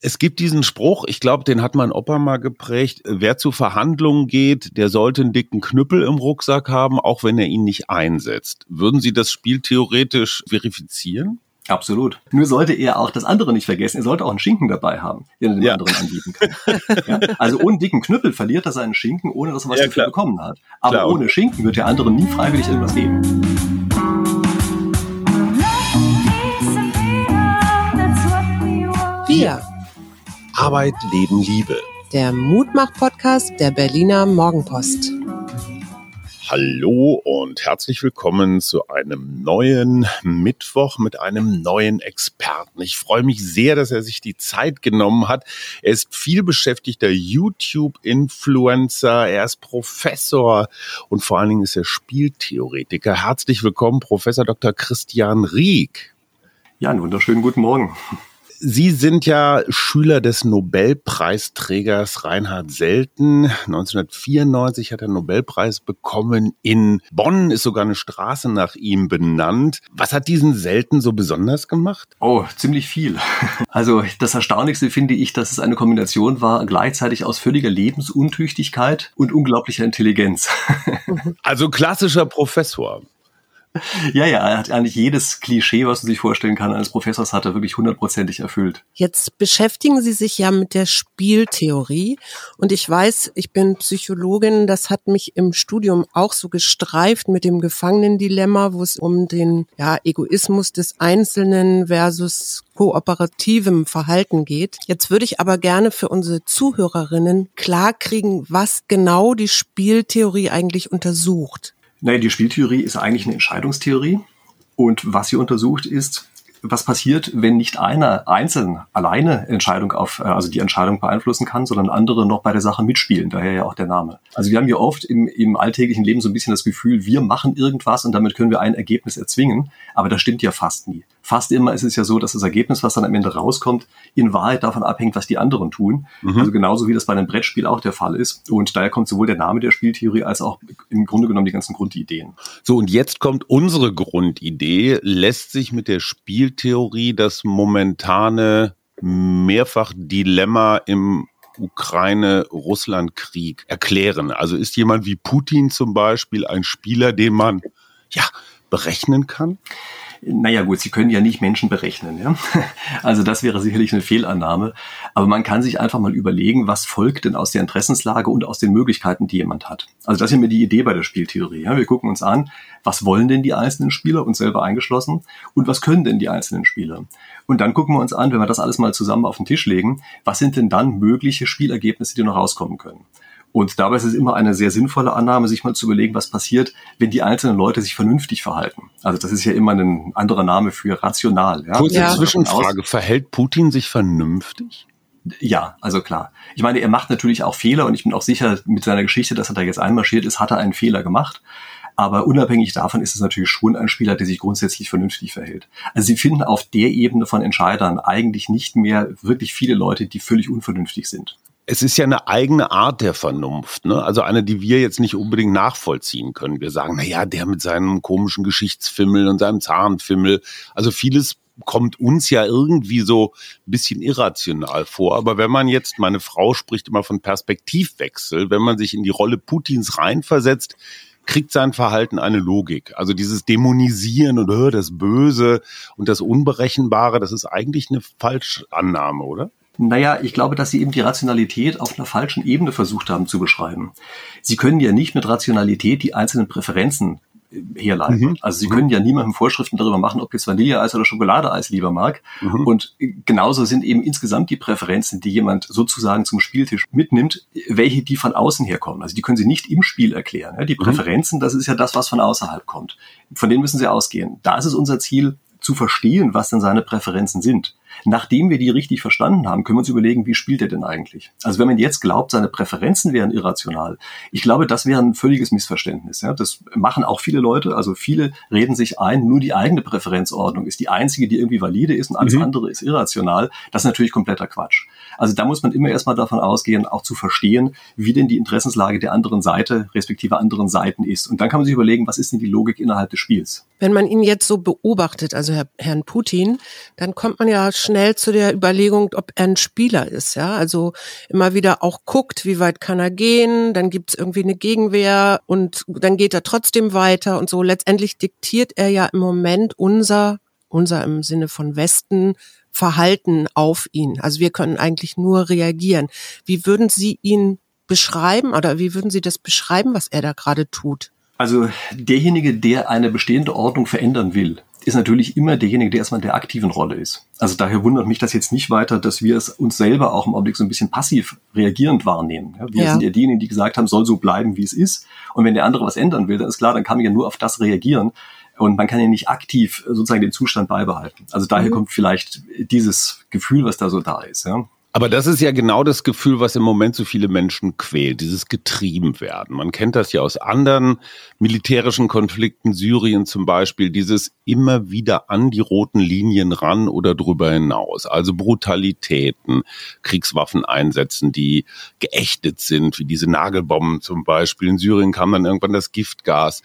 Es gibt diesen Spruch, ich glaube, den hat mein Opa mal geprägt, wer zu Verhandlungen geht, der sollte einen dicken Knüppel im Rucksack haben, auch wenn er ihn nicht einsetzt. Würden Sie das Spiel theoretisch verifizieren? Absolut. Nur sollte er auch das andere nicht vergessen. Er sollte auch einen Schinken dabei haben, den er dem ja. anderen anbieten kann. ja? Also ohne dicken Knüppel verliert er seinen Schinken, ohne dass er was ja, dafür bekommen hat. Aber klar. ohne Schinken wird der andere nie freiwillig irgendwas geben. Wir. Arbeit, Leben, Liebe. Der Mutmach-Podcast der Berliner Morgenpost. Hallo und herzlich willkommen zu einem neuen Mittwoch mit einem neuen Experten. Ich freue mich sehr, dass er sich die Zeit genommen hat. Er ist viel beschäftigter YouTube-Influencer, er ist Professor und vor allen Dingen ist er Spieltheoretiker. Herzlich willkommen, Professor Dr. Christian Rieck. Ja, einen wunderschönen guten Morgen. Sie sind ja Schüler des Nobelpreisträgers Reinhard Selten. 1994 hat er einen Nobelpreis bekommen. In Bonn ist sogar eine Straße nach ihm benannt. Was hat diesen Selten so besonders gemacht? Oh, ziemlich viel. Also das Erstaunlichste finde ich, dass es eine Kombination war, gleichzeitig aus völliger Lebensuntüchtigkeit und unglaublicher Intelligenz. Also klassischer Professor. Ja, ja, er hat eigentlich jedes Klischee, was man sich vorstellen kann, eines Professors hat er wirklich hundertprozentig erfüllt. Jetzt beschäftigen Sie sich ja mit der Spieltheorie und ich weiß, ich bin Psychologin, das hat mich im Studium auch so gestreift mit dem Gefangenendilemma, wo es um den ja, Egoismus des Einzelnen versus kooperativem Verhalten geht. Jetzt würde ich aber gerne für unsere Zuhörerinnen klarkriegen, was genau die Spieltheorie eigentlich untersucht. Naja, die Spieltheorie ist eigentlich eine Entscheidungstheorie. Und was sie untersucht ist, was passiert, wenn nicht einer einzeln alleine Entscheidung auf, äh, also die Entscheidung beeinflussen kann, sondern andere noch bei der Sache mitspielen, daher ja auch der Name. Also wir haben ja oft im, im alltäglichen Leben so ein bisschen das Gefühl, wir machen irgendwas und damit können wir ein Ergebnis erzwingen, aber das stimmt ja fast nie. Fast immer ist es ja so, dass das Ergebnis, was dann am Ende rauskommt, in Wahrheit davon abhängt, was die anderen tun. Mhm. Also genauso wie das bei einem Brettspiel auch der Fall ist. Und daher kommt sowohl der Name der Spieltheorie als auch im Grunde genommen die ganzen Grundideen. So, und jetzt kommt unsere Grundidee. Lässt sich mit der Spieltheorie das momentane Mehrfach-Dilemma im Ukraine-Russland-Krieg erklären? Also ist jemand wie Putin zum Beispiel ein Spieler, den man ja berechnen kann? Naja gut, Sie können ja nicht Menschen berechnen. Ja? Also das wäre sicherlich eine Fehlannahme. Aber man kann sich einfach mal überlegen, was folgt denn aus der Interessenslage und aus den Möglichkeiten, die jemand hat. Also das ist mir die Idee bei der Spieltheorie. Ja? Wir gucken uns an, was wollen denn die einzelnen Spieler, uns selber eingeschlossen, und was können denn die einzelnen Spieler. Und dann gucken wir uns an, wenn wir das alles mal zusammen auf den Tisch legen, was sind denn dann mögliche Spielergebnisse, die noch rauskommen können. Und dabei ist es immer eine sehr sinnvolle Annahme, sich mal zu überlegen, was passiert, wenn die einzelnen Leute sich vernünftig verhalten. Also das ist ja immer ein anderer Name für rational. Ja? Kurze ja. Zwischenfrage, verhält Putin sich vernünftig? Ja, also klar. Ich meine, er macht natürlich auch Fehler und ich bin auch sicher, mit seiner Geschichte, dass er da jetzt einmarschiert ist, hat er einen Fehler gemacht. Aber unabhängig davon ist es natürlich schon ein Spieler, der sich grundsätzlich vernünftig verhält. Also sie finden auf der Ebene von Entscheidern eigentlich nicht mehr wirklich viele Leute, die völlig unvernünftig sind es ist ja eine eigene Art der Vernunft, ne? Also eine, die wir jetzt nicht unbedingt nachvollziehen können. Wir sagen, na ja, der mit seinem komischen Geschichtsfimmel und seinem Zahnfimmel. Also vieles kommt uns ja irgendwie so ein bisschen irrational vor. Aber wenn man jetzt, meine Frau spricht immer von Perspektivwechsel, wenn man sich in die Rolle Putins reinversetzt, kriegt sein Verhalten eine Logik. Also dieses Dämonisieren und äh, das Böse und das Unberechenbare, das ist eigentlich eine Falschannahme, oder? Naja, ich glaube, dass sie eben die Rationalität auf einer falschen Ebene versucht haben zu beschreiben. Sie können ja nicht mit Rationalität die einzelnen Präferenzen äh, herleiten. Mhm. Also sie mhm. können ja niemandem Vorschriften darüber machen, ob jetzt Vanilleeis oder Schokoladeeis lieber mag. Mhm. Und äh, genauso sind eben insgesamt die Präferenzen, die jemand sozusagen zum Spieltisch mitnimmt, welche die von außen herkommen. Also die können sie nicht im Spiel erklären. Die mhm. Präferenzen, das ist ja das, was von außerhalb kommt. Von denen müssen sie ausgehen. Da ist es unser Ziel, zu verstehen, was denn seine Präferenzen sind. Nachdem wir die richtig verstanden haben, können wir uns überlegen, wie spielt er denn eigentlich? Also wenn man jetzt glaubt, seine Präferenzen wären irrational, ich glaube, das wäre ein völliges Missverständnis. Ja? Das machen auch viele Leute. Also viele reden sich ein, nur die eigene Präferenzordnung ist die einzige, die irgendwie valide ist und alles mhm. andere ist irrational. Das ist natürlich kompletter Quatsch. Also da muss man immer erstmal davon ausgehen, auch zu verstehen, wie denn die Interessenslage der anderen Seite, respektive anderen Seiten ist. Und dann kann man sich überlegen, was ist denn die Logik innerhalb des Spiels? Wenn man ihn jetzt so beobachtet, also Herr, Herrn Putin, dann kommt man ja schnell zu der Überlegung, ob er ein Spieler ist, ja. Also immer wieder auch guckt, wie weit kann er gehen, dann gibt es irgendwie eine Gegenwehr und dann geht er trotzdem weiter und so. Letztendlich diktiert er ja im Moment unser, unser im Sinne von Westen, Verhalten auf ihn. Also wir können eigentlich nur reagieren. Wie würden Sie ihn beschreiben oder wie würden Sie das beschreiben, was er da gerade tut? Also derjenige, der eine bestehende Ordnung verändern will, ist natürlich immer derjenige, der erstmal in der aktiven Rolle ist. Also daher wundert mich das jetzt nicht weiter, dass wir es uns selber auch im Augenblick so ein bisschen passiv reagierend wahrnehmen. wir ja. sind ja diejenigen, die gesagt haben, soll so bleiben, wie es ist. Und wenn der andere was ändern will, dann ist klar, dann kann man ja nur auf das reagieren. Und man kann ja nicht aktiv sozusagen den Zustand beibehalten. Also daher mhm. kommt vielleicht dieses Gefühl, was da so da ist. Ja. Aber das ist ja genau das Gefühl, was im Moment so viele Menschen quält, dieses Getriebenwerden. Man kennt das ja aus anderen militärischen Konflikten, Syrien zum Beispiel, dieses immer wieder an die roten Linien ran oder drüber hinaus. Also Brutalitäten, Kriegswaffen einsetzen, die geächtet sind, wie diese Nagelbomben zum Beispiel. In Syrien kam dann irgendwann das Giftgas.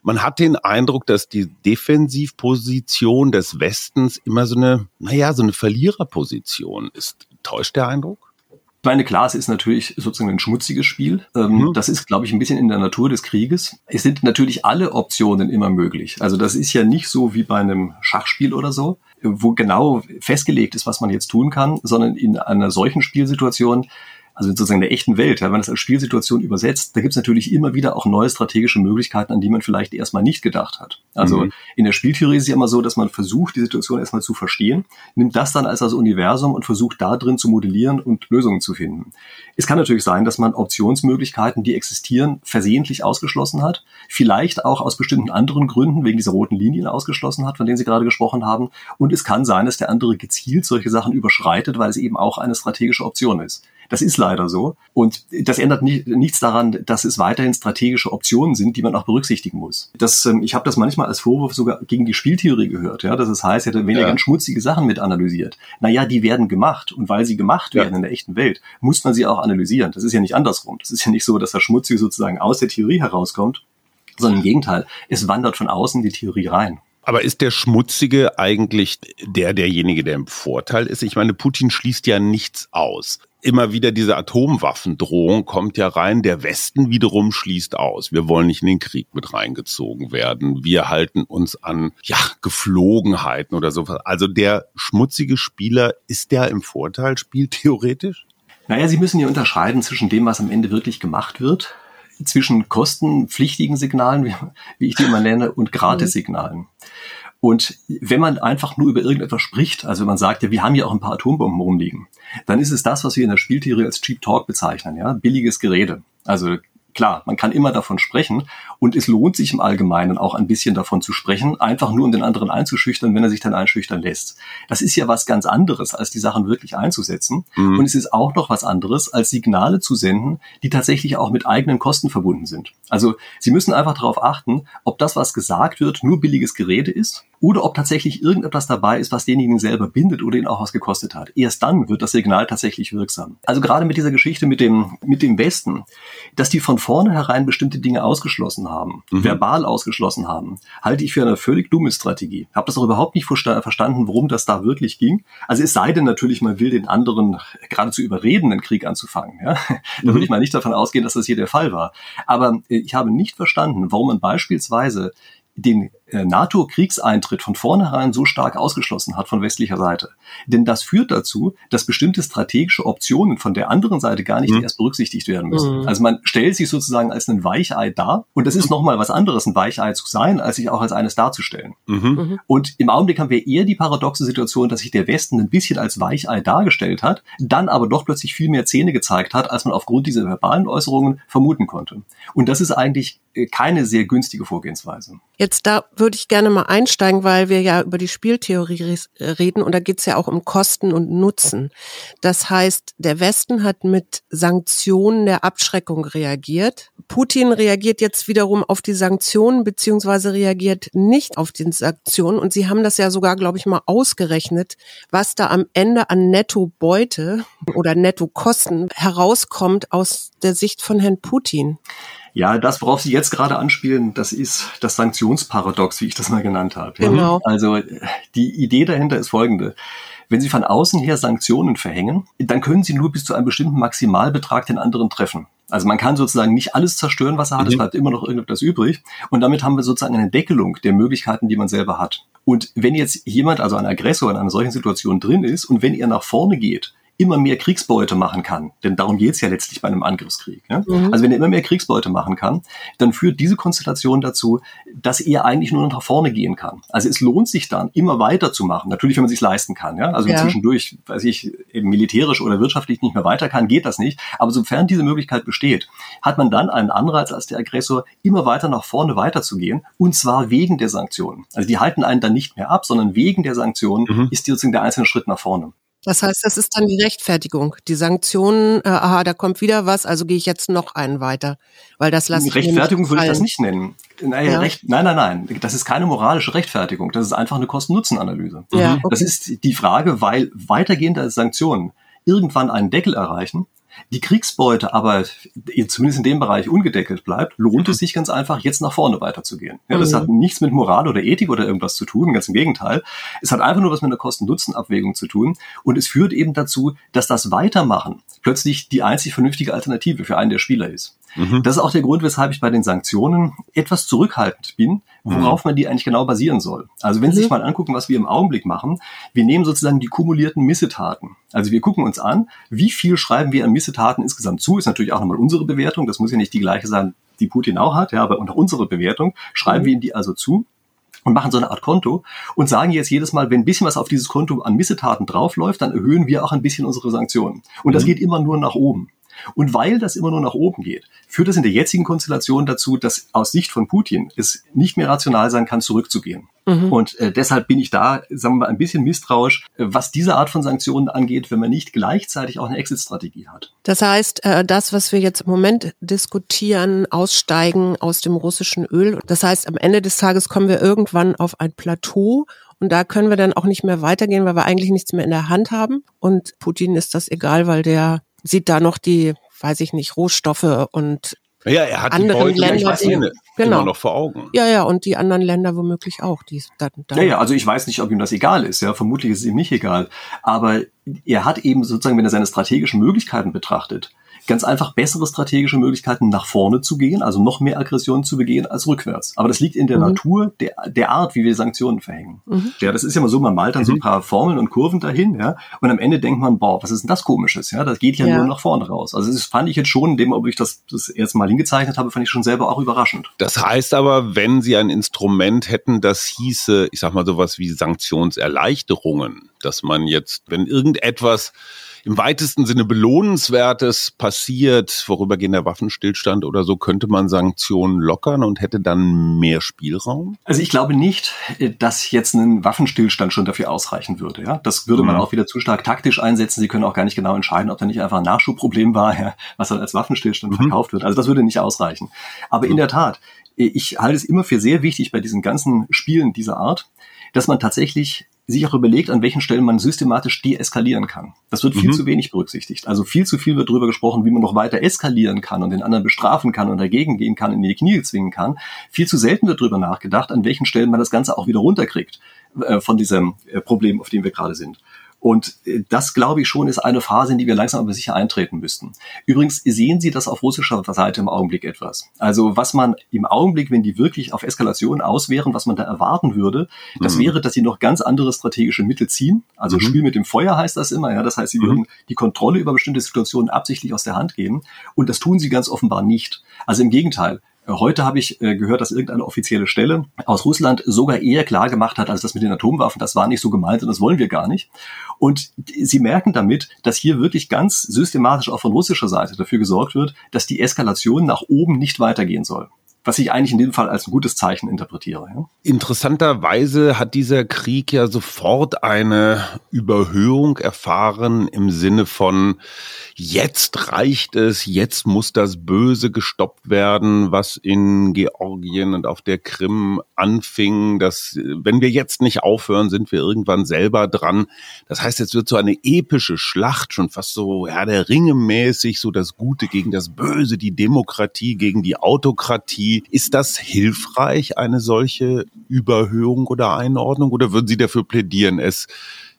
Man hat den Eindruck, dass die Defensivposition des Westens immer so eine, naja, so eine Verliererposition ist. Täuscht der Eindruck? Ich meine, klar, es ist natürlich sozusagen ein schmutziges Spiel. Ähm, mhm. Das ist, glaube ich, ein bisschen in der Natur des Krieges. Es sind natürlich alle Optionen immer möglich. Also das ist ja nicht so wie bei einem Schachspiel oder so, wo genau festgelegt ist, was man jetzt tun kann, sondern in einer solchen Spielsituation also sozusagen der echten Welt, wenn man das als Spielsituation übersetzt, da gibt es natürlich immer wieder auch neue strategische Möglichkeiten, an die man vielleicht erstmal nicht gedacht hat. Also mhm. in der Spieltheorie ist es ja immer so, dass man versucht, die Situation erstmal zu verstehen, nimmt das dann als das Universum und versucht da drin zu modellieren und Lösungen zu finden. Es kann natürlich sein, dass man Optionsmöglichkeiten, die existieren, versehentlich ausgeschlossen hat, vielleicht auch aus bestimmten anderen Gründen, wegen dieser roten Linien ausgeschlossen hat, von denen Sie gerade gesprochen haben. Und es kann sein, dass der andere gezielt solche Sachen überschreitet, weil es eben auch eine strategische Option ist. Das ist leider so. Und das ändert nicht, nichts daran, dass es weiterhin strategische Optionen sind, die man auch berücksichtigen muss. Das, ähm, ich habe das manchmal als Vorwurf sogar gegen die Spieltheorie gehört. Ja, das heißt, hätte wenn ja. ganz schmutzige Sachen mit analysiert. Naja, die werden gemacht. Und weil sie gemacht werden ja. in der echten Welt, muss man sie auch analysieren. Das ist ja nicht andersrum. Das ist ja nicht so, dass das Schmutzige sozusagen aus der Theorie herauskommt, sondern im Gegenteil. Es wandert von außen die Theorie rein. Aber ist der Schmutzige eigentlich der, derjenige, der im Vorteil ist? Ich meine, Putin schließt ja nichts aus. Immer wieder diese Atomwaffendrohung kommt ja rein. Der Westen wiederum schließt aus. Wir wollen nicht in den Krieg mit reingezogen werden. Wir halten uns an, ja, Geflogenheiten oder so. Also der schmutzige Spieler, ist der im Vorteil, spielt theoretisch? Naja, Sie müssen hier unterscheiden zwischen dem, was am Ende wirklich gemacht wird zwischen kostenpflichtigen Signalen, wie, ich die immer nenne, und Gratissignalen. Und wenn man einfach nur über irgendetwas spricht, also wenn man sagt, ja, wir haben ja auch ein paar Atombomben rumliegen, dann ist es das, was wir in der Spieltheorie als Cheap Talk bezeichnen, ja, billiges Gerede. Also Klar, man kann immer davon sprechen und es lohnt sich im Allgemeinen auch ein bisschen davon zu sprechen, einfach nur um den anderen einzuschüchtern, wenn er sich dann einschüchtern lässt. Das ist ja was ganz anderes, als die Sachen wirklich einzusetzen. Mhm. Und es ist auch noch was anderes, als Signale zu senden, die tatsächlich auch mit eigenen Kosten verbunden sind. Also Sie müssen einfach darauf achten, ob das, was gesagt wird, nur billiges Gerede ist oder ob tatsächlich irgendetwas dabei ist, was denjenigen selber bindet oder ihn auch was gekostet hat. Erst dann wird das Signal tatsächlich wirksam. Also gerade mit dieser Geschichte mit dem, mit dem Westen, dass die von vornherein bestimmte Dinge ausgeschlossen haben, mhm. verbal ausgeschlossen haben, halte ich für eine völlig dumme Strategie. Habe das auch überhaupt nicht verstanden, worum das da wirklich ging. Also es sei denn natürlich, man will den anderen geradezu überreden, einen Krieg anzufangen. Ja? Da würde mhm. ich mal nicht davon ausgehen, dass das hier der Fall war. Aber äh, ich habe nicht verstanden, warum man beispielsweise den NATO-Kriegseintritt von vornherein so stark ausgeschlossen hat von westlicher Seite. Denn das führt dazu, dass bestimmte strategische Optionen von der anderen Seite gar nicht mhm. erst berücksichtigt werden müssen. Mhm. Also man stellt sich sozusagen als ein Weichei dar und das ist nochmal was anderes, ein Weichei zu sein, als sich auch als eines darzustellen. Mhm. mhm. Und im Augenblick haben wir eher die paradoxe Situation, dass sich der Westen ein bisschen als Weichei dargestellt hat, dann aber doch plötzlich viel mehr Zähne gezeigt hat, als man aufgrund dieser verbalen Äußerungen vermuten konnte. Und das ist eigentlich äh, keine sehr günstige Vorgehensweise. Jetzt da würde ich gerne mal einsteigen, weil wir ja über die Spieltheorie reden und da geht es ja auch um Kosten und Nutzen. Das heißt, der Westen hat mit Sanktionen der Abschreckung reagiert. Putin reagiert jetzt wiederum auf die Sanktionen beziehungsweise reagiert nicht auf die Sanktionen und sie haben das ja sogar, glaube ich, mal ausgerechnet, was da am Ende an Nettobeute oder Nettokosten herauskommt aus der Sicht von Herrn Putin. Ja, das, worauf Sie jetzt gerade anspielen, das ist das Sanktionsparadox, wie ich das mal genannt habe. Genau. Also die Idee dahinter ist folgende. Wenn Sie von außen her Sanktionen verhängen, dann können Sie nur bis zu einem bestimmten Maximalbetrag den anderen treffen. Also man kann sozusagen nicht alles zerstören, was er hat, mhm. es bleibt immer noch irgendetwas übrig. Und damit haben wir sozusagen eine Deckelung der Möglichkeiten, die man selber hat. Und wenn jetzt jemand, also ein Aggressor in einer solchen Situation drin ist und wenn er nach vorne geht, immer mehr Kriegsbeute machen kann, denn darum geht's ja letztlich bei einem Angriffskrieg. Ja? Mhm. Also wenn er immer mehr Kriegsbeute machen kann, dann führt diese Konstellation dazu, dass er eigentlich nur noch nach vorne gehen kann. Also es lohnt sich dann, immer weiter zu machen. Natürlich, wenn man sich leisten kann. Ja? Also ja. zwischendurch, weiß ich, eben militärisch oder wirtschaftlich nicht mehr weiter kann, geht das nicht. Aber sofern diese Möglichkeit besteht, hat man dann einen Anreiz als der Aggressor, immer weiter nach vorne weiterzugehen. Und zwar wegen der Sanktionen. Also die halten einen dann nicht mehr ab, sondern wegen der Sanktionen mhm. ist sozusagen der einzelne Schritt nach vorne. Das heißt, das ist dann die Rechtfertigung. Die Sanktionen, äh, aha, da kommt wieder was, also gehe ich jetzt noch einen weiter. Weil das lasse Rechtfertigung würde ich das nicht nennen. Nein, ja. Recht, nein, nein, nein. Das ist keine moralische Rechtfertigung. Das ist einfach eine Kosten-Nutzen-Analyse. Ja, okay. Das ist die Frage, weil weitergehende Sanktionen irgendwann einen Deckel erreichen, die Kriegsbeute aber zumindest in dem Bereich ungedeckelt bleibt, lohnt es sich ganz einfach, jetzt nach vorne weiterzugehen. Ja, das mhm. hat nichts mit Moral oder Ethik oder irgendwas zu tun, ganz im Gegenteil. Es hat einfach nur was mit einer Kosten-Nutzen-Abwägung zu tun und es führt eben dazu, dass das Weitermachen plötzlich die einzig vernünftige Alternative für einen der Spieler ist. Mhm. Das ist auch der Grund, weshalb ich bei den Sanktionen etwas zurückhaltend bin, worauf mhm. man die eigentlich genau basieren soll. Also wenn Sie sich mhm. mal angucken, was wir im Augenblick machen, wir nehmen sozusagen die kumulierten Missetaten. Also wir gucken uns an, wie viel schreiben wir an Missetaten insgesamt zu, ist natürlich auch nochmal unsere Bewertung, das muss ja nicht die gleiche sein, die Putin auch hat, ja, aber unter unsere Bewertung schreiben mhm. wir ihm die also zu und machen so eine Art Konto und sagen jetzt jedes Mal, wenn ein bisschen was auf dieses Konto an Missetaten draufläuft, dann erhöhen wir auch ein bisschen unsere Sanktionen. Und das mhm. geht immer nur nach oben. Und weil das immer nur nach oben geht, führt das in der jetzigen Konstellation dazu, dass aus Sicht von Putin es nicht mehr rational sein kann, zurückzugehen. Mhm. Und äh, deshalb bin ich da, sagen wir mal, ein bisschen misstrauisch, was diese Art von Sanktionen angeht, wenn man nicht gleichzeitig auch eine Exit-Strategie hat. Das heißt, äh, das, was wir jetzt im Moment diskutieren, aussteigen aus dem russischen Öl, das heißt, am Ende des Tages kommen wir irgendwann auf ein Plateau und da können wir dann auch nicht mehr weitergehen, weil wir eigentlich nichts mehr in der Hand haben. Und Putin ist das egal, weil der sieht da noch die, weiß ich nicht, Rohstoffe und ja, er hat anderen die Länder die, genau. immer noch vor Augen. Ja, ja, und die anderen Länder womöglich auch. Die dann, dann ja, ja, also ich weiß nicht, ob ihm das egal ist. Ja, vermutlich ist es ihm nicht egal. Aber er hat eben sozusagen, wenn er seine strategischen Möglichkeiten betrachtet, ganz einfach bessere strategische Möglichkeiten, nach vorne zu gehen, also noch mehr Aggressionen zu begehen als rückwärts. Aber das liegt in der mhm. Natur der, der Art, wie wir Sanktionen verhängen. Mhm. Ja, das ist ja mal so, man malt dann mhm. so ein paar Formeln und Kurven dahin, ja, und am Ende denkt man, boah, was ist denn das Komisches? Ja, das geht ja, ja. nur nach vorne raus. Also das fand ich jetzt schon, dem, ob ich das das erste Mal hingezeichnet habe, fand ich schon selber auch überraschend. Das heißt aber, wenn Sie ein Instrument hätten, das hieße, ich sag mal sowas wie Sanktionserleichterungen, dass man jetzt, wenn irgendetwas im weitesten Sinne Belohnenswertes passiert, vorübergehender Waffenstillstand oder so, könnte man Sanktionen lockern und hätte dann mehr Spielraum? Also ich glaube nicht, dass jetzt ein Waffenstillstand schon dafür ausreichen würde. Ja? Das würde man mhm. auch wieder zu stark taktisch einsetzen. Sie können auch gar nicht genau entscheiden, ob da nicht einfach ein Nachschubproblem war, ja, was dann als Waffenstillstand mhm. verkauft wird. Also das würde nicht ausreichen. Aber mhm. in der Tat, ich halte es immer für sehr wichtig bei diesen ganzen Spielen dieser Art, dass man tatsächlich sich auch überlegt, an welchen Stellen man systematisch deeskalieren kann. Das wird viel mhm. zu wenig berücksichtigt. Also viel zu viel wird darüber gesprochen, wie man noch weiter eskalieren kann und den anderen bestrafen kann und dagegen gehen kann, in die Knie zwingen kann. Viel zu selten wird darüber nachgedacht, an welchen Stellen man das Ganze auch wieder runterkriegt äh, von diesem äh, Problem, auf dem wir gerade sind. Und äh, das, glaube ich, schon ist eine Phase, in die wir langsam aber sicher eintreten müssten. Übrigens sehen Sie das auf russischer Seite im Augenblick etwas. Also was man im Augenblick, wenn die wirklich auf Eskalation auswären, was man da erwarten würde, das mhm. wäre, dass sie noch ganz andere strategische Mittel ziehen. Also mhm. Spiel mit dem Feuer heißt das immer. Ja, das heißt, sie mhm. würden die Kontrolle über bestimmte Situationen absichtlich aus der Hand geben. Und das tun sie ganz offenbar nicht. Also im Gegenteil. Heute habe ich äh, gehört, dass irgendeine offizielle Stelle aus Russland sogar eher klar gemacht hat, als das mit den Atomwaffen, das war nicht so gemeint und das wollen wir gar nicht. Und sie merken damit, dass hier wirklich ganz systematisch auch von russischer Seite dafür gesorgt wird, dass die Eskalation nach oben nicht weitergehen soll was ich eigentlich in dem Fall als ein gutes Zeichen interpretiere. Interessanterweise hat dieser Krieg ja sofort eine Überhöhung erfahren im Sinne von jetzt reicht es, jetzt muss das Böse gestoppt werden, was in Georgien und auf der Krim anfing. Dass, wenn wir jetzt nicht aufhören, sind wir irgendwann selber dran. Das heißt, jetzt wird so eine epische Schlacht, schon fast so, ja, der Ringe mäßig, so das Gute gegen das Böse, die Demokratie gegen die Autokratie. Ist das hilfreich, eine solche Überhöhung oder Einordnung? Oder würden Sie dafür plädieren, es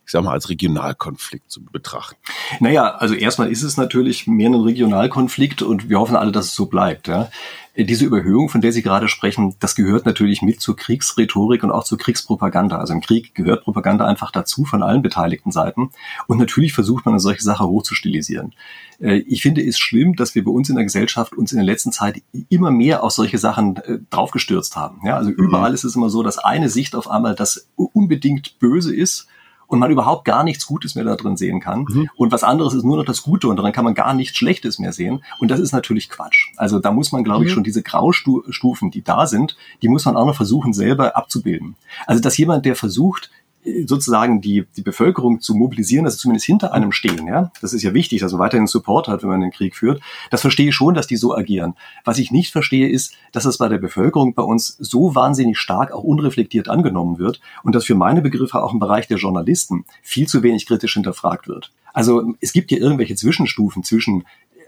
ich sag mal, als Regionalkonflikt zu betrachten? Naja, also erstmal ist es natürlich mehr ein Regionalkonflikt und wir hoffen alle, dass es so bleibt. Ja. Diese Überhöhung, von der Sie gerade sprechen, das gehört natürlich mit zur Kriegsrhetorik und auch zur Kriegspropaganda. Also im Krieg gehört Propaganda einfach dazu von allen beteiligten Seiten. Und natürlich versucht man eine solche Sache hochzustilisieren. Äh, ich finde es schlimm, dass wir bei uns in der Gesellschaft uns in der letzten Zeit immer mehr auf solche Sachen äh, draufgestürzt haben. Ja, also überall mhm. ist es immer so, dass eine Sicht auf einmal das unbedingt böse ist und man überhaupt gar nichts Gutes mehr da drin sehen kann. Mhm. Und was anderes ist nur noch das Gute und daran kann man gar nichts Schlechtes mehr sehen. Und das ist natürlich Quatsch. Also da muss man, glaube ich, mhm. schon diese Graustufen, die da sind, die muss man auch noch versuchen, selber abzubilden. Also dass jemand, der versucht, sozusagen die, die Bevölkerung zu mobilisieren, dass sie zumindest hinter einem stehen. Ja? Das ist ja wichtig, dass man weiterhin Support hat, wenn man den Krieg führt. Das verstehe ich schon, dass die so agieren. Was ich nicht verstehe, ist, dass es bei der Bevölkerung bei uns so wahnsinnig stark auch unreflektiert angenommen wird und dass für meine Begriffe auch im Bereich der Journalisten viel zu wenig kritisch hinterfragt wird. Also es gibt hier irgendwelche Zwischenstufen zwischen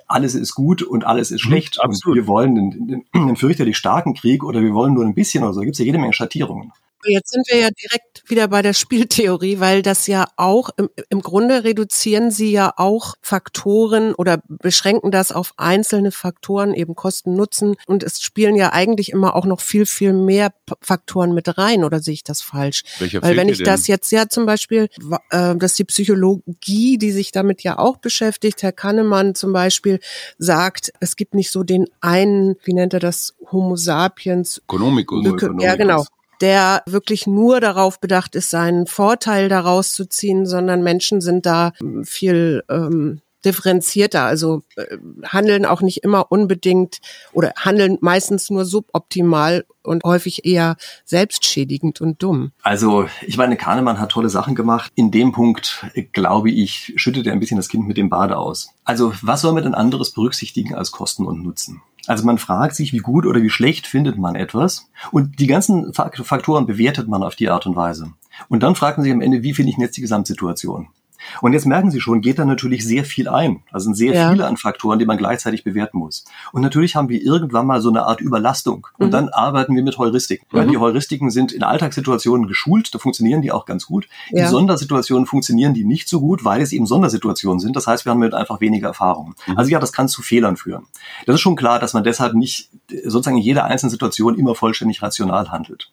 alles ist gut und alles ist mhm, schlecht mhm, und wir wollen einen, einen fürchterlich starken Krieg oder wir wollen nur ein bisschen oder so. Da gibt es ja jede Menge Schattierungen. Jetzt sind wir ja direkt wieder bei der Spieltheorie, weil das ja auch im, im Grunde reduzieren Sie ja auch Faktoren oder beschränken das auf einzelne Faktoren, eben Kosten, Nutzen. Und es spielen ja eigentlich immer auch noch viel, viel mehr Faktoren mit rein, oder sehe ich das falsch? Welcher weil wenn ich das jetzt ja zum Beispiel, äh, dass die Psychologie, die sich damit ja auch beschäftigt, Herr Kannemann zum Beispiel sagt, es gibt nicht so den einen, wie nennt er das, Homo sapiens. Ökonomikus. Ja, genau der wirklich nur darauf bedacht ist, seinen Vorteil daraus zu ziehen, sondern Menschen sind da viel ähm, differenzierter, also äh, handeln auch nicht immer unbedingt oder handeln meistens nur suboptimal und häufig eher selbstschädigend und dumm. Also ich meine, Kahnemann hat tolle Sachen gemacht. In dem Punkt, glaube ich, schüttet er ein bisschen das Kind mit dem Bade aus. Also was soll man denn anderes berücksichtigen als Kosten und Nutzen? Also man fragt sich, wie gut oder wie schlecht findet man etwas und die ganzen Faktoren bewertet man auf die Art und Weise. Und dann fragt man sich am Ende, wie finde ich jetzt die Gesamtsituation? Und jetzt merken Sie schon, geht da natürlich sehr viel ein. Also sind sehr ja. viele an Faktoren, die man gleichzeitig bewerten muss. Und natürlich haben wir irgendwann mal so eine Art Überlastung. Und mhm. dann arbeiten wir mit Heuristiken. Mhm. Weil die Heuristiken sind in Alltagssituationen geschult, da funktionieren die auch ganz gut. Ja. In Sondersituationen funktionieren die nicht so gut, weil es eben Sondersituationen sind. Das heißt, wir haben mit einfach weniger Erfahrung. Mhm. Also ja, das kann zu Fehlern führen. Das ist schon klar, dass man deshalb nicht sozusagen in jeder einzelnen Situation immer vollständig rational handelt.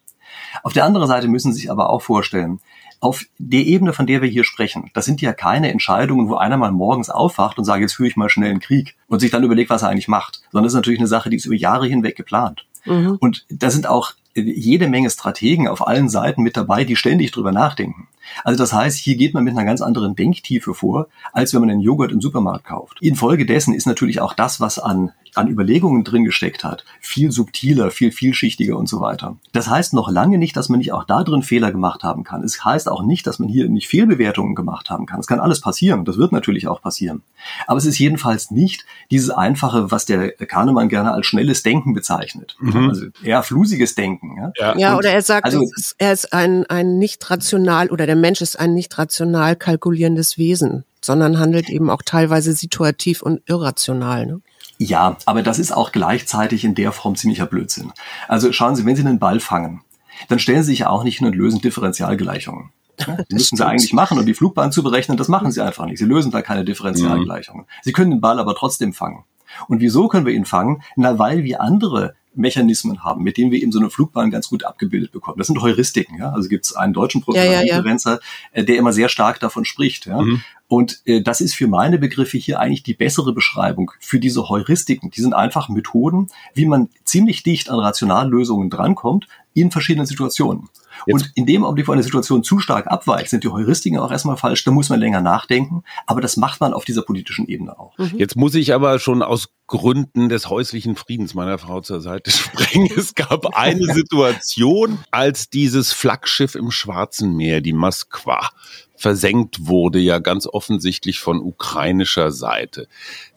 Auf der anderen Seite müssen Sie sich aber auch vorstellen, auf der Ebene, von der wir hier sprechen, das sind ja keine Entscheidungen, wo einer mal morgens aufwacht und sagt, jetzt führe ich mal schnell einen Krieg und sich dann überlegt, was er eigentlich macht, sondern das ist natürlich eine Sache, die ist über Jahre hinweg geplant. Mhm. Und da sind auch jede Menge Strategen auf allen Seiten mit dabei, die ständig drüber nachdenken. Also das heißt, hier geht man mit einer ganz anderen Denktiefe vor, als wenn man einen Joghurt im Supermarkt kauft. Infolgedessen ist natürlich auch das, was an, an Überlegungen drin gesteckt hat, viel subtiler, viel vielschichtiger und so weiter. Das heißt noch lange nicht, dass man nicht auch da drin Fehler gemacht haben kann. Es heißt auch nicht, dass man hier nicht Fehlbewertungen gemacht haben kann. Es kann alles passieren. Das wird natürlich auch passieren. Aber es ist jedenfalls nicht dieses einfache, was der Kahnemann gerne als schnelles Denken bezeichnet. Mhm. Also eher flusiges Denken. Ja, ja, ja oder er sagt, also, ist, er ist ein, ein nicht rational oder der Mensch ist ein nicht rational kalkulierendes Wesen, sondern handelt eben auch teilweise situativ und irrational. Ne? Ja, aber das ist auch gleichzeitig in der Form ziemlicher Blödsinn. Also schauen Sie, wenn Sie einen Ball fangen, dann stellen Sie sich ja auch nicht hin und lösen Differentialgleichungen. Die müssen sie eigentlich machen, um die Flugbahn zu berechnen. Das machen sie einfach nicht. Sie lösen da keine Differentialgleichungen. Mhm. Sie können den Ball aber trotzdem fangen. Und wieso können wir ihn fangen? Na, weil wir andere Mechanismen haben, mit denen wir eben so eine Flugbahn ganz gut abgebildet bekommen. Das sind Heuristiken. Ja? Also gibt es einen deutschen ja, ja, ja. Äh, der immer sehr stark davon spricht. Ja? Mhm. Und äh, das ist für meine Begriffe hier eigentlich die bessere Beschreibung für diese Heuristiken. Die sind einfach Methoden, wie man ziemlich dicht an Rationallösungen drankommt in verschiedenen Situationen. Jetzt. Und in dem Augenblick, wo eine Situation zu stark abweicht, sind die Heuristiken auch erstmal falsch, da muss man länger nachdenken, aber das macht man auf dieser politischen Ebene auch. Mhm. Jetzt muss ich aber schon aus Gründen des häuslichen Friedens meiner Frau zur Seite springen. Es gab eine Situation, als dieses Flaggschiff im Schwarzen Meer, die Moskwa, versenkt wurde, ja ganz offensichtlich von ukrainischer Seite.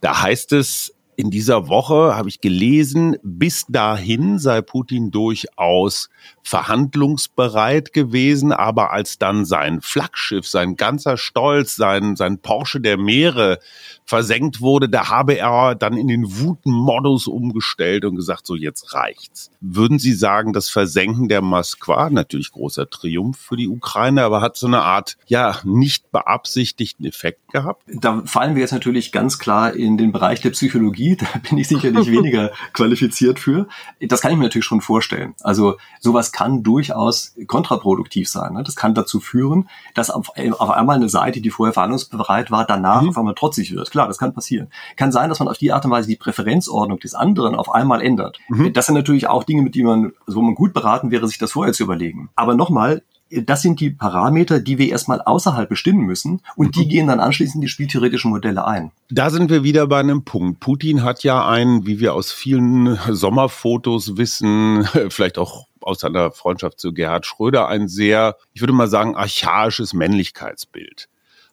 Da heißt es, in dieser Woche habe ich gelesen, bis dahin sei Putin durchaus verhandlungsbereit gewesen, aber als dann sein Flaggschiff, sein ganzer Stolz, sein, sein Porsche der Meere versenkt wurde, da habe er dann in den Wutmodus umgestellt und gesagt, so jetzt reicht's. Würden Sie sagen, das Versenken der Moskwa, natürlich großer Triumph für die Ukraine, aber hat so eine Art, ja, nicht beabsichtigten Effekt gehabt? Da fallen wir jetzt natürlich ganz klar in den Bereich der Psychologie, da bin ich sicherlich weniger qualifiziert für. Das kann ich mir natürlich schon vorstellen. Also sowas kann durchaus kontraproduktiv sein. Ne? Das kann dazu führen, dass auf, auf einmal eine Seite, die vorher verhandlungsbereit war, danach mhm. auf einmal trotzig wird. Klar, das kann passieren. Kann sein, dass man auf die Art und Weise die Präferenzordnung des anderen auf einmal ändert. Mhm. Das sind natürlich auch Dinge, mit denen man, also wo man gut beraten wäre, sich das vorher zu überlegen. Aber nochmal, das sind die Parameter, die wir erstmal außerhalb bestimmen müssen und die mhm. gehen dann anschließend in die spieltheoretischen Modelle ein. Da sind wir wieder bei einem Punkt. Putin hat ja ein, wie wir aus vielen Sommerfotos wissen, vielleicht auch aus seiner Freundschaft zu Gerhard Schröder ein sehr, ich würde mal sagen, archaisches Männlichkeitsbild.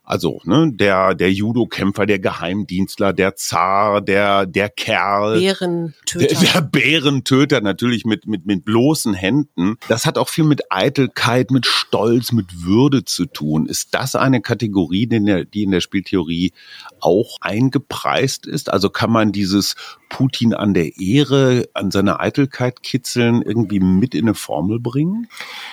Also, ne, der, der Judo-Kämpfer, der Geheimdienstler, der Zar, der, der Kerl. Bärentöter. Der, der Bärentöter, natürlich mit, mit, mit bloßen Händen. Das hat auch viel mit Eitelkeit, mit Stolz, mit Würde zu tun. Ist das eine Kategorie, die in der, die in der Spieltheorie auch eingepreist ist? Also kann man dieses Putin an der Ehre, an seiner Eitelkeit kitzeln, irgendwie mit in eine Formel bringen?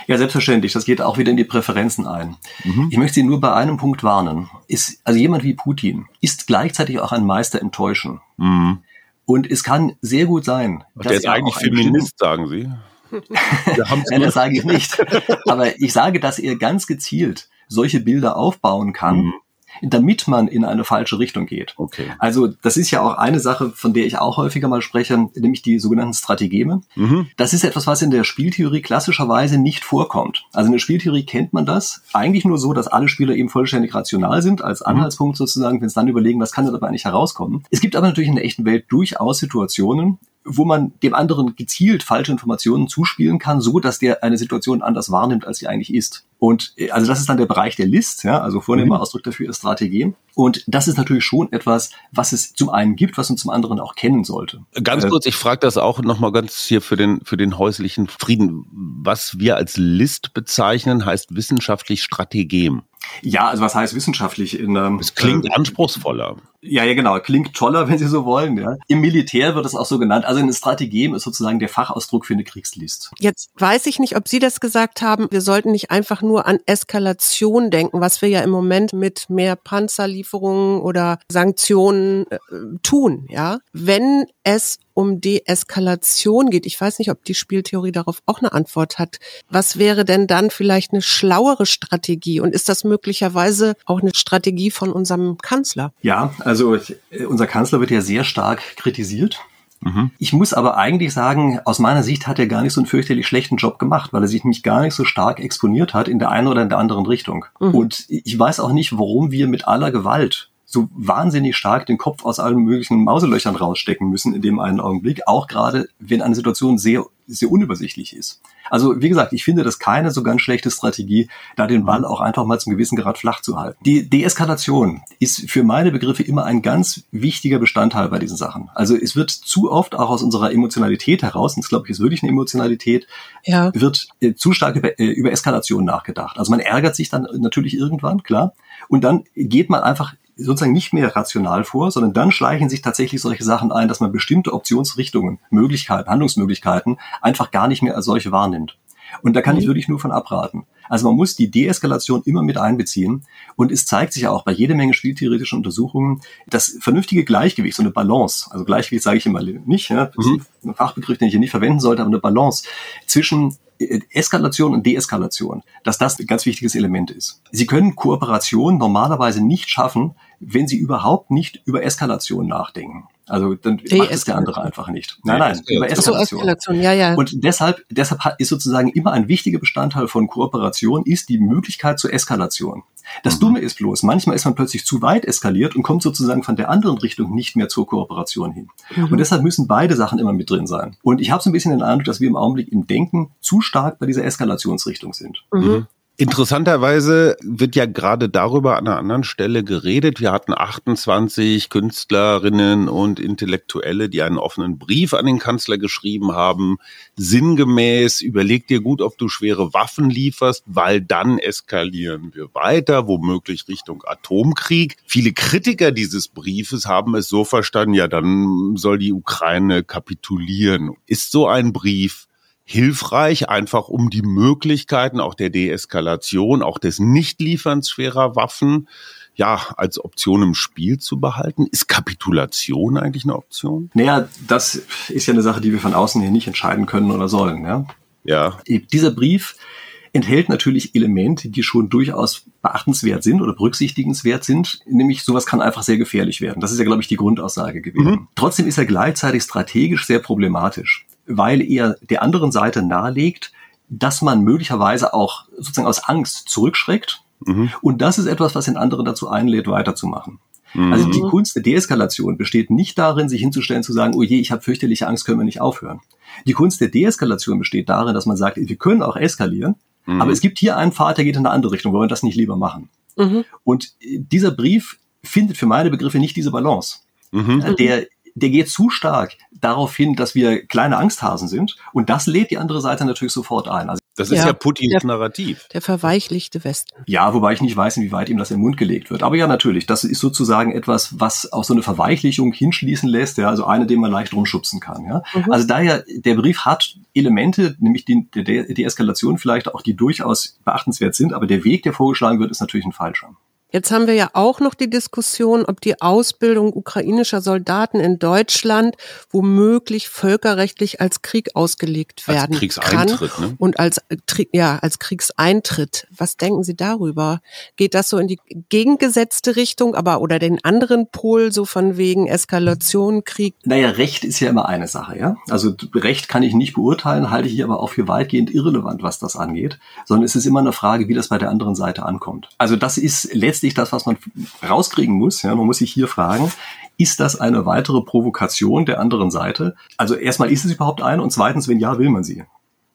Ja, selbstverständlich. Das geht auch wieder in die Präferenzen ein. Mhm. Ich möchte Sie nur bei einem Punkt warnen. Ist, also jemand wie Putin ist gleichzeitig auch ein Meister im Täuschen. Mhm. Und es kann sehr gut sein. Ach, der ist eigentlich Feminist, sagen Sie? Nein, das sage ich nicht. Aber ich sage, dass er ganz gezielt solche Bilder aufbauen kann, mhm damit man in eine falsche Richtung geht. Okay. Also das ist ja auch eine Sache, von der ich auch häufiger mal spreche, nämlich die sogenannten Strategeme. Mhm. Das ist etwas, was in der Spieltheorie klassischerweise nicht vorkommt. Also in der Spieltheorie kennt man das eigentlich nur so, dass alle Spieler eben vollständig rational sind, als mhm. Anhaltspunkt sozusagen, wenn es dann überlegen, was kann da dabei eigentlich herauskommen. Es gibt aber natürlich in der echten Welt durchaus Situationen, wo man dem anderen gezielt falsche Informationen zuspielen kann, so dass der eine Situation anders wahrnimmt, als sie eigentlich ist. Und äh, also das ist dann der Bereich der List, ja, also vornehmer mhm. Ausdruck dafür ist Strategie. Und das ist natürlich schon etwas, was es zum einen gibt, was man zum anderen auch kennen sollte. Ganz äh, kurz, ich frage das auch nochmal ganz hier für den, für den häuslichen Frieden. Was wir als List bezeichnen, heißt wissenschaftlich Strategem. Ja, also was heißt wissenschaftlich? In, ähm, es klingt äh, anspruchsvoller. Ja, ja, genau. Klingt toller, wenn Sie so wollen. Ja. Im Militär wird es auch so genannt. Also eine Strategie ist sozusagen der Fachausdruck für eine Kriegslist. Jetzt weiß ich nicht, ob Sie das gesagt haben. Wir sollten nicht einfach nur an Eskalation denken, was wir ja im Moment mit mehr Panzerlieferungen oder Sanktionen äh, tun. Ja, wenn es um Deeskalation geht. Ich weiß nicht, ob die Spieltheorie darauf auch eine Antwort hat. Was wäre denn dann vielleicht eine schlauere Strategie? Und ist das möglicherweise auch eine Strategie von unserem Kanzler? Ja, also äh, unser Kanzler wird ja sehr stark kritisiert. Mhm. Ich muss aber eigentlich sagen, aus meiner Sicht hat er gar nicht so einen fürchterlich schlechten Job gemacht, weil er sich nämlich gar nicht so stark exponiert hat in der einen oder in der anderen Richtung. Mhm. Und ich weiß auch nicht, warum wir mit aller Gewalt so wahnsinnig stark den Kopf aus allen möglichen Mauselöchern rausstecken müssen in dem einen Augenblick, auch gerade wenn eine Situation sehr, sehr unübersichtlich ist. Also wie gesagt, ich finde das keine so ganz schlechte Strategie, da den Ball auch einfach mal zum gewissen Grad flach zu halten. Die Deeskalation ist für meine Begriffe immer ein ganz wichtiger Bestandteil bei diesen Sachen. Also es wird zu oft auch aus unserer Emotionalität heraus, und das glaube ich ist wirklich eine Emotionalität, ja. wird äh, zu stark über, äh, über Eskalation nachgedacht. Also man ärgert sich dann natürlich irgendwann, klar, und dann geht man einfach sozusagen nicht mehr rational vor, sondern dann schleichen sich tatsächlich solche Sachen ein, dass man bestimmte Optionsrichtungen, Möglichkeiten, Handlungsmöglichkeiten einfach gar nicht mehr als solche wahrnimmt. Und da kann mhm. ich wirklich nur von abraten. Also man muss die Deeskalation immer mit einbeziehen. Und es zeigt sich ja auch bei jede Menge spieltheoretischen Untersuchungen, das vernünftige Gleichgewicht, so eine Balance, also Gleichgewicht sage ich immer nicht, ja, das mhm. ist ein Fachbegriff, den ich hier nicht verwenden sollte, aber eine Balance zwischen äh, Eskalation und Deeskalation, dass das ein ganz wichtiges Element ist. Sie können Kooperation normalerweise nicht schaffen, wenn Sie überhaupt nicht über Eskalation nachdenken. Also dann macht es der andere einfach nicht. Nein, nein, über Eskalation. So, Eskalation. Ja, ja. Und deshalb, deshalb ist sozusagen immer ein wichtiger Bestandteil von Kooperation ist die Möglichkeit zur Eskalation. Das mhm. Dumme ist bloß, manchmal ist man plötzlich zu weit eskaliert und kommt sozusagen von der anderen Richtung nicht mehr zur Kooperation hin. Mhm. Und deshalb müssen beide Sachen immer mit drin sein. Und ich habe so ein bisschen den Eindruck, dass wir im Augenblick im Denken zu stark bei dieser Eskalationsrichtung sind. Mhm. Interessanterweise wird ja gerade darüber an einer anderen Stelle geredet. Wir hatten 28 Künstlerinnen und Intellektuelle, die einen offenen Brief an den Kanzler geschrieben haben. Sinngemäß, überleg dir gut, ob du schwere Waffen lieferst, weil dann eskalieren wir weiter, womöglich Richtung Atomkrieg. Viele Kritiker dieses Briefes haben es so verstanden, ja, dann soll die Ukraine kapitulieren. Ist so ein Brief hilfreich, einfach um die Möglichkeiten auch der Deeskalation, auch des Nichtlieferns schwerer Waffen, ja, als Option im Spiel zu behalten? Ist Kapitulation eigentlich eine Option? Naja, das ist ja eine Sache, die wir von außen hier nicht entscheiden können oder sollen. Ja. ja. Dieser Brief enthält natürlich Elemente, die schon durchaus beachtenswert sind oder berücksichtigenswert sind. Nämlich sowas kann einfach sehr gefährlich werden. Das ist ja, glaube ich, die Grundaussage gewesen. Mhm. Trotzdem ist er gleichzeitig strategisch sehr problematisch weil er der anderen Seite nahelegt, dass man möglicherweise auch sozusagen aus Angst zurückschreckt. Mhm. Und das ist etwas, was den anderen dazu einlädt, weiterzumachen. Mhm. Also die Kunst der Deeskalation besteht nicht darin, sich hinzustellen zu sagen, oh je, ich habe fürchterliche Angst, können wir nicht aufhören. Die Kunst der Deeskalation besteht darin, dass man sagt, wir können auch eskalieren, mhm. aber es gibt hier einen Pfad, der geht in eine andere Richtung, wollen wir das nicht lieber machen? Mhm. Und dieser Brief findet für meine Begriffe nicht diese Balance. Mhm. Der der geht zu stark darauf hin, dass wir kleine Angsthasen sind. Und das lädt die andere Seite natürlich sofort ein. Also das ist ja, ja Putins der, Narrativ. Der verweichlichte Westen. Ja, wobei ich nicht weiß, inwieweit ihm das im Mund gelegt wird. Aber ja, natürlich, das ist sozusagen etwas, was auch so eine Verweichlichung hinschließen lässt, ja, also eine, den man leicht rumschubsen kann. Ja. Mhm. Also daher, der Brief hat Elemente, nämlich die, die, die Eskalation vielleicht auch, die durchaus beachtenswert sind, aber der Weg, der vorgeschlagen wird, ist natürlich ein falscher. Jetzt haben wir ja auch noch die Diskussion, ob die Ausbildung ukrainischer Soldaten in Deutschland womöglich völkerrechtlich als Krieg ausgelegt werden als Kriegseintritt, kann ne? und als ja als Kriegseintritt. Was denken Sie darüber? Geht das so in die gegengesetzte Richtung, aber oder den anderen Pol so von wegen Eskalation, Krieg? Naja, Recht ist ja immer eine Sache, ja. Also Recht kann ich nicht beurteilen, halte ich aber auch für weitgehend irrelevant, was das angeht, sondern es ist immer eine Frage, wie das bei der anderen Seite ankommt. Also das ist letztlich letztlich das, was man rauskriegen muss. Ja, man muss sich hier fragen, ist das eine weitere Provokation der anderen Seite? Also erstmal ist es überhaupt eine und zweitens, wenn ja, will man sie?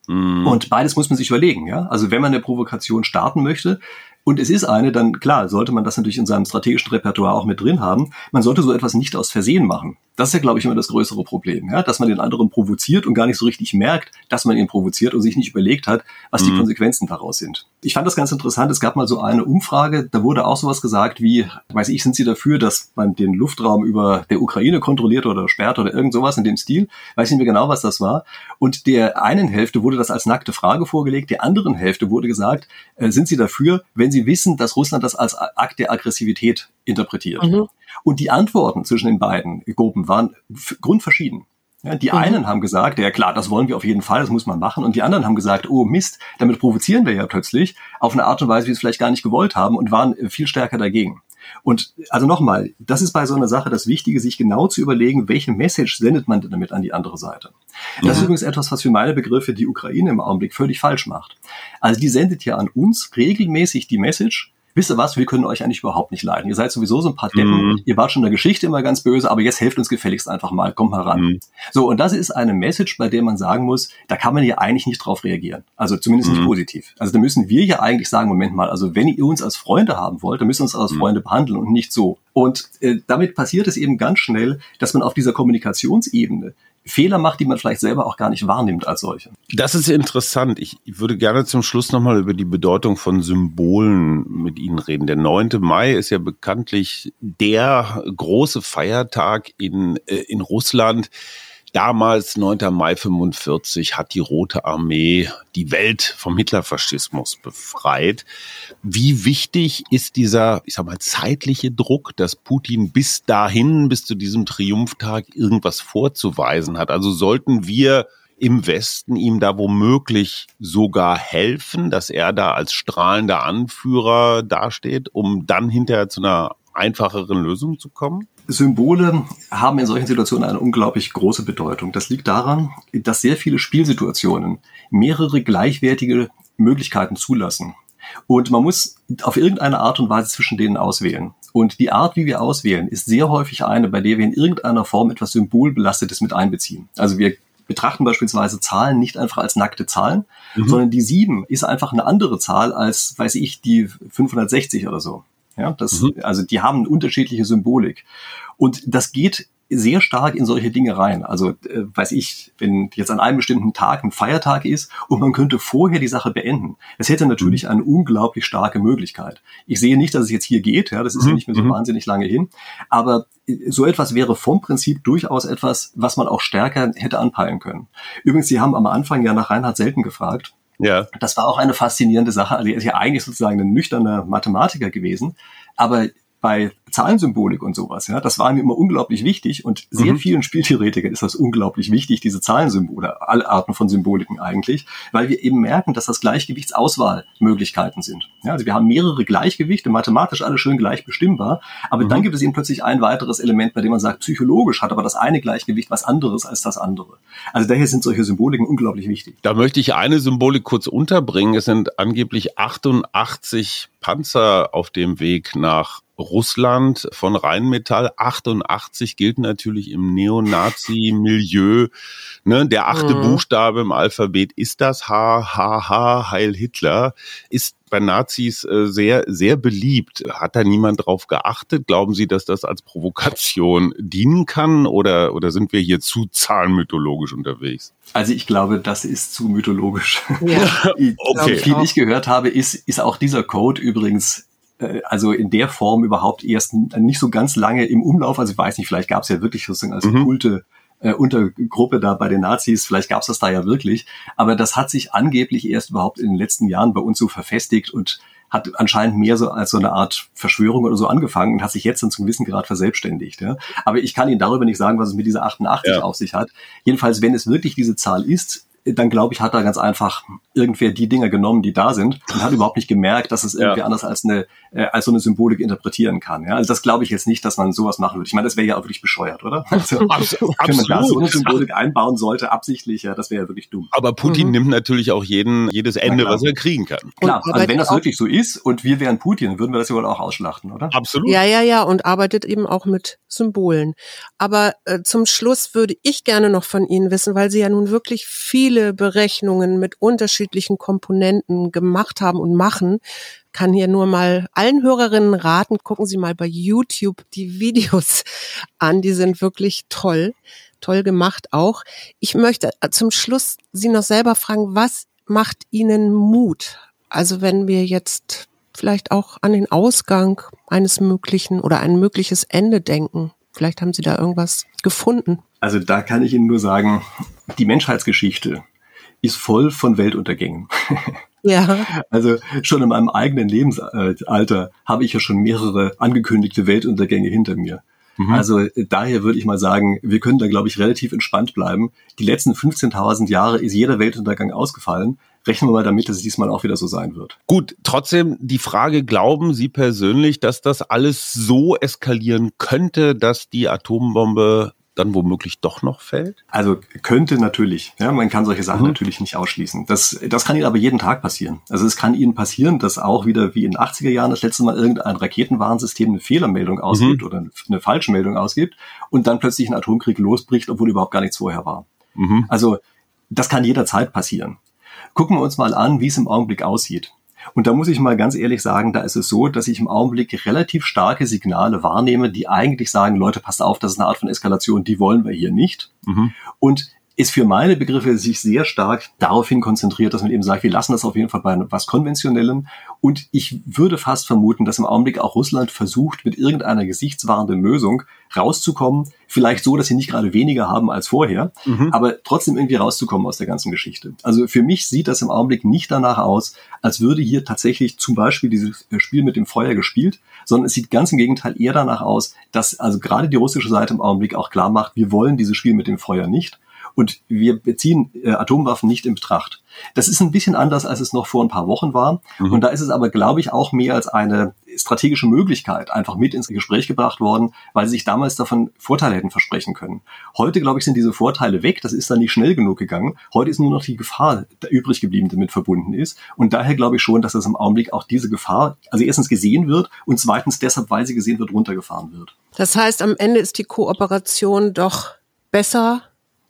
Mm. Und beides muss man sich überlegen, ja. Also wenn man eine Provokation starten möchte, und es ist eine, dann klar, sollte man das natürlich in seinem strategischen Repertoire auch mit drin haben. Man sollte so etwas nicht aus Versehen machen. Das ist ja, glaube ich, immer das größere Problem, ja? dass man den anderen provoziert und gar nicht so richtig merkt, dass man ihn provoziert und sich nicht überlegt hat, was mhm. die Konsequenzen daraus sind. Ich fand das ganz interessant. Es gab mal so eine Umfrage, da wurde auch sowas gesagt wie, weiß ich, sind Sie dafür, dass man den Luftraum über der Ukraine kontrolliert oder sperrt oder irgend sowas in dem Stil? Weiß nicht mehr genau, was das war. Und der einen Hälfte wurde das als nackte Frage vorgelegt, der anderen Hälfte wurde gesagt, äh, sind Sie dafür, wenn Sie wissen, dass Russland das als Akt der Aggressivität interpretiert. Mhm. Und die Antworten zwischen den beiden Gruppen waren grundverschieden. Ja, die mhm. einen haben gesagt, ja klar, das wollen wir auf jeden Fall, das muss man machen. Und die anderen haben gesagt, oh Mist, damit provozieren wir ja plötzlich auf eine Art und Weise, wie wir es vielleicht gar nicht gewollt haben und waren viel stärker dagegen. Und also nochmal, das ist bei so einer Sache das Wichtige, sich genau zu überlegen, welche Message sendet man denn damit an die andere Seite. Das mhm. ist übrigens etwas, was für meine Begriffe die Ukraine im Augenblick völlig falsch macht. Also die sendet ja an uns regelmäßig die Message, wisst ihr was, wir können euch eigentlich überhaupt nicht leiden. Ihr seid sowieso so ein paar Deppen, mhm. ihr wart schon in der Geschichte immer ganz böse, aber jetzt helft uns gefälligst einfach mal, kommt mal ran. Mhm. So, und das ist eine Message, bei der man sagen muss, da kann man ja eigentlich nicht drauf reagieren. Also zumindest mhm. nicht positiv. Also da müssen wir ja eigentlich sagen, Moment mal, also wenn ihr uns als Freunde haben wollt, dann müsst ihr uns als mhm. Freunde behandeln und nicht so. Und äh, damit passiert es eben ganz schnell, dass man auf dieser Kommunikationsebene Fehler macht, die man vielleicht selber auch gar nicht wahrnimmt als solche. Das ist interessant. Ich würde gerne zum Schluss nochmal über die Bedeutung von Symbolen mit Ihnen reden. Der 9. Mai ist ja bekanntlich der große Feiertag in, äh, in Russland. Damals, 9. Mai 45, hat die Rote Armee die Welt vom Hitlerfaschismus befreit. Wie wichtig ist dieser, ich sag mal, zeitliche Druck, dass Putin bis dahin, bis zu diesem Triumphtag irgendwas vorzuweisen hat? Also sollten wir im Westen ihm da womöglich sogar helfen, dass er da als strahlender Anführer dasteht, um dann hinterher zu einer einfacheren Lösung zu kommen? Symbole haben in solchen Situationen eine unglaublich große Bedeutung. Das liegt daran, dass sehr viele Spielsituationen mehrere gleichwertige Möglichkeiten zulassen. Und man muss auf irgendeine Art und Weise zwischen denen auswählen. Und die Art, wie wir auswählen, ist sehr häufig eine, bei der wir in irgendeiner Form etwas Symbolbelastetes mit einbeziehen. Also wir betrachten beispielsweise Zahlen nicht einfach als nackte Zahlen, mhm. sondern die sieben ist einfach eine andere Zahl als, weiß ich, die 560 oder so. Ja, das, mhm. also die haben unterschiedliche Symbolik. Und das geht sehr stark in solche Dinge rein. Also äh, weiß ich, wenn jetzt an einem bestimmten Tag ein Feiertag ist und man könnte vorher die Sache beenden. Es hätte natürlich eine unglaublich starke Möglichkeit. Ich sehe nicht, dass es jetzt hier geht, ja, das ist ja mhm. nicht mehr so mhm. wahnsinnig lange hin, aber äh, so etwas wäre vom Prinzip durchaus etwas, was man auch stärker hätte anpeilen können. Übrigens, Sie haben am Anfang ja nach Reinhard Selten gefragt. Ja. Das war auch eine faszinierende Sache. Also er ist ja eigentlich sozusagen ein nüchterner Mathematiker gewesen, aber bei Zahlensymbolik und sowas, ja, das war mir immer unglaublich wichtig und sehr mhm. vielen Spieltheoretikern ist das unglaublich wichtig, diese Zahlensymbole, alle Arten von Symboliken eigentlich, weil wir eben merken, dass das Gleichgewichtsauswahlmöglichkeiten sind. Ja, also wir haben mehrere Gleichgewichte, mathematisch alle schön gleich bestimmbar, aber mhm. dann gibt es eben plötzlich ein weiteres Element, bei dem man sagt, psychologisch hat aber das eine Gleichgewicht was anderes als das andere. Also daher sind solche Symboliken unglaublich wichtig. Da möchte ich eine Symbolik kurz unterbringen. Es sind angeblich 88 Panzer auf dem Weg nach Russland von Rheinmetall. 88 gilt natürlich im Neonazi-Milieu. Ne, der achte mhm. Buchstabe im Alphabet ist das H, H, H, Heil Hitler. Ist bei Nazis äh, sehr, sehr beliebt. Hat da niemand drauf geachtet? Glauben Sie, dass das als Provokation dienen kann oder, oder sind wir hier zu zahlenmythologisch unterwegs? Also ich glaube, das ist zu mythologisch. Ja. okay. Viel ich gehört habe, ist, ist auch dieser Code übrigens also in der Form überhaupt erst nicht so ganz lange im Umlauf. Also ich weiß nicht, vielleicht gab es ja wirklich sozusagen als mhm. Kulte äh, Untergruppe da bei den Nazis, vielleicht gab es das da ja wirklich. Aber das hat sich angeblich erst überhaupt in den letzten Jahren bei uns so verfestigt und hat anscheinend mehr so als so eine Art Verschwörung oder so angefangen und hat sich jetzt dann zum gewissen Grad verselbstständigt. Ja. Aber ich kann Ihnen darüber nicht sagen, was es mit dieser 88 ja. auf sich hat. Jedenfalls, wenn es wirklich diese Zahl ist, dann glaube ich, hat er ganz einfach irgendwer die Dinger genommen, die da sind und hat überhaupt nicht gemerkt, dass es irgendwie ja. anders als eine äh, als so eine Symbolik interpretieren kann. Ja? Also das glaube ich jetzt nicht, dass man sowas machen würde. Ich meine, das wäre ja auch wirklich bescheuert, oder? Also, Absolut. Wenn man da so eine Symbolik einbauen sollte, absichtlich, ja, das wäre ja wirklich dumm. Aber Putin mhm. nimmt natürlich auch jeden jedes Ende, was er kriegen kann. Klar, also wenn das wirklich so ist und wir wären Putin, würden wir das ja wohl auch ausschlachten, oder? Absolut. Ja, ja, ja, und arbeitet eben auch mit Symbolen. Aber äh, zum Schluss würde ich gerne noch von Ihnen wissen, weil Sie ja nun wirklich viele Berechnungen mit unterschiedlichen Komponenten gemacht haben und machen, kann hier nur mal allen Hörerinnen raten, gucken Sie mal bei YouTube die Videos an, die sind wirklich toll, toll gemacht auch. Ich möchte äh, zum Schluss Sie noch selber fragen, was macht Ihnen Mut? Also wenn wir jetzt vielleicht auch an den Ausgang eines möglichen oder ein mögliches Ende denken. Vielleicht haben Sie da irgendwas gefunden. Also da kann ich Ihnen nur sagen, die Menschheitsgeschichte ist voll von Weltuntergängen. Ja. Also schon in meinem eigenen Lebensalter habe ich ja schon mehrere angekündigte Weltuntergänge hinter mir. Mhm. Also daher würde ich mal sagen, wir können da, glaube ich, relativ entspannt bleiben. Die letzten 15.000 Jahre ist jeder Weltuntergang ausgefallen rechnen wir mal damit, dass es diesmal auch wieder so sein wird. Gut, trotzdem die Frage, glauben Sie persönlich, dass das alles so eskalieren könnte, dass die Atombombe dann womöglich doch noch fällt? Also könnte natürlich. Ja, man kann solche Sachen mhm. natürlich nicht ausschließen. Das, das kann Ihnen aber jeden Tag passieren. Also es kann Ihnen passieren, dass auch wieder wie in den 80er Jahren das letzte Mal irgendein Raketenwarnsystem eine Fehlermeldung ausgibt mhm. oder eine falsche Meldung ausgibt und dann plötzlich ein Atomkrieg losbricht, obwohl überhaupt gar nichts vorher war. Mhm. Also das kann jederzeit passieren. Gucken wir uns mal an, wie es im Augenblick aussieht. Und da muss ich mal ganz ehrlich sagen, da ist es so, dass ich im Augenblick relativ starke Signale wahrnehme, die eigentlich sagen, Leute, passt auf, das ist eine Art von Eskalation, die wollen wir hier nicht. Mhm. Und ist für meine Begriffe sich sehr stark daraufhin konzentriert, dass man eben sagt, wir lassen das auf jeden Fall bei was Konventionellem. Und ich würde fast vermuten, dass im Augenblick auch Russland versucht, mit irgendeiner gesichtswahrenden Lösung rauszukommen. Vielleicht so, dass sie nicht gerade weniger haben als vorher, mhm. aber trotzdem irgendwie rauszukommen aus der ganzen Geschichte. Also für mich sieht das im Augenblick nicht danach aus, als würde hier tatsächlich zum Beispiel dieses Spiel mit dem Feuer gespielt, sondern es sieht ganz im Gegenteil eher danach aus, dass also gerade die russische Seite im Augenblick auch klar macht, wir wollen dieses Spiel mit dem Feuer nicht. Und wir beziehen äh, Atomwaffen nicht in Betracht. Das ist ein bisschen anders, als es noch vor ein paar Wochen war. Mhm. Und da ist es aber, glaube ich, auch mehr als eine strategische Möglichkeit einfach mit ins Gespräch gebracht worden, weil sie sich damals davon Vorteile hätten versprechen können. Heute, glaube ich, sind diese Vorteile weg. Das ist dann nicht schnell genug gegangen. Heute ist nur noch die Gefahr übrig geblieben, die damit verbunden ist. Und daher glaube ich schon, dass es im Augenblick auch diese Gefahr, also erstens gesehen wird und zweitens deshalb, weil sie gesehen wird, runtergefahren wird. Das heißt, am Ende ist die Kooperation doch besser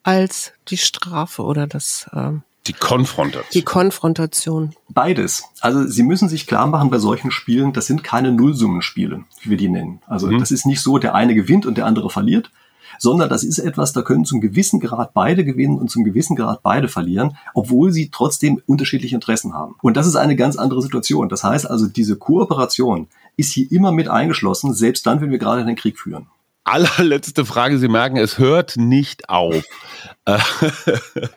als die Strafe oder das ähm die Konfrontation. Die Konfrontation. Beides. Also Sie müssen sich klar machen bei solchen Spielen, das sind keine Nullsummenspiele, wie wir die nennen. Also mhm. das ist nicht so, der eine gewinnt und der andere verliert, sondern das ist etwas, da können zum gewissen Grad beide gewinnen und zum gewissen Grad beide verlieren, obwohl sie trotzdem unterschiedliche Interessen haben. Und das ist eine ganz andere Situation. Das heißt also, diese Kooperation ist hier immer mit eingeschlossen, selbst dann, wenn wir gerade den Krieg führen allerletzte Frage. Sie merken, es hört nicht auf. Äh,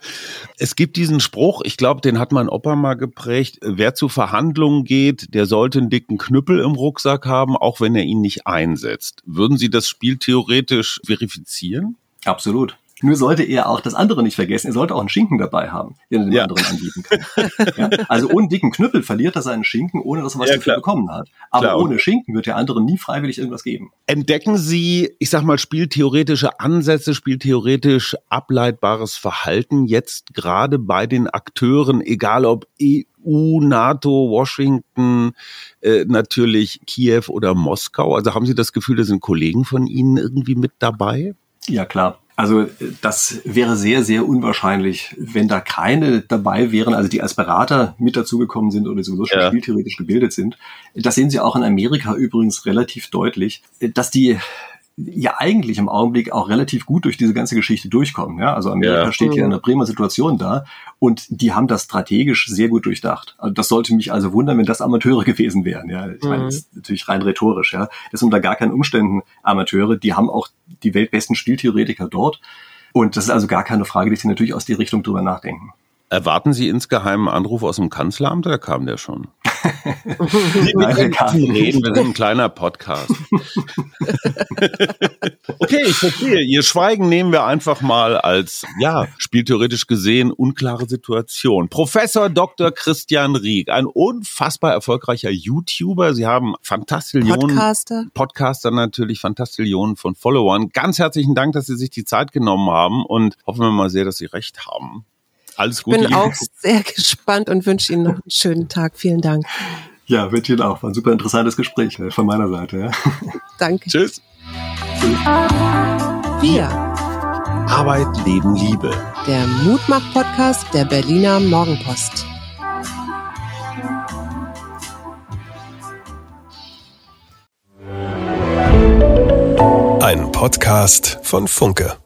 es gibt diesen Spruch, ich glaube, den hat mein Opa mal geprägt. Wer zu Verhandlungen geht, der sollte einen dicken Knüppel im Rucksack haben, auch wenn er ihn nicht einsetzt. Würden Sie das Spiel theoretisch verifizieren? Absolut. Nur sollte er auch das andere nicht vergessen. Er sollte auch einen Schinken dabei haben, den er dem ja. anderen anbieten kann. ja? Also ohne dicken Knüppel verliert er seinen Schinken, ohne dass er was ja, dafür bekommen hat. Aber klar. ohne Schinken wird der andere nie freiwillig irgendwas geben. Entdecken Sie, ich sag mal, spieltheoretische Ansätze, spieltheoretisch ableitbares Verhalten jetzt gerade bei den Akteuren, egal ob EU, NATO, Washington, äh, natürlich Kiew oder Moskau? Also haben Sie das Gefühl, da sind Kollegen von Ihnen irgendwie mit dabei? Ja, klar. Also das wäre sehr, sehr unwahrscheinlich, wenn da keine dabei wären, also die als Berater mit dazugekommen sind oder sowieso schon ja. spieltheoretisch gebildet sind. Das sehen Sie auch in Amerika übrigens relativ deutlich, dass die ja eigentlich im Augenblick auch relativ gut durch diese ganze Geschichte durchkommen. Ja? Also Amerika ja. steht hier in einer prima Situation da und die haben das strategisch sehr gut durchdacht. Also das sollte mich also wundern, wenn das Amateure gewesen wären. Ja? Ich mhm. meine, das ist natürlich rein rhetorisch. Ja? Das sind unter gar keinen Umständen Amateure. Die haben auch die weltbesten Spieltheoretiker dort. Und das ist also gar keine Frage, dass sie natürlich aus die Richtung drüber nachdenken. Erwarten Sie insgeheim einen Anruf aus dem Kanzleramt oder kam der schon? Wir reden, wir sind ein kleiner Podcast. okay, ich verstehe. Ihr Schweigen nehmen wir einfach mal als, ja, spieltheoretisch gesehen unklare Situation. Professor Dr. Christian Rieck, ein unfassbar erfolgreicher YouTuber. Sie haben Fantastillionen. Podcaster. Podcaster natürlich, Fantastillionen von Followern. Ganz herzlichen Dank, dass Sie sich die Zeit genommen haben und hoffen wir mal sehr, dass Sie recht haben. Alles Gute. Ich bin auch sehr gespannt und wünsche Ihnen noch einen schönen Tag. Vielen Dank. Ja, wünsche Ihnen auch. War ein super interessantes Gespräch äh, von meiner Seite. Ja. Danke. Tschüss. Wir. Arbeit, Leben, Liebe. Der Mutmach-Podcast der Berliner Morgenpost. Ein Podcast von Funke.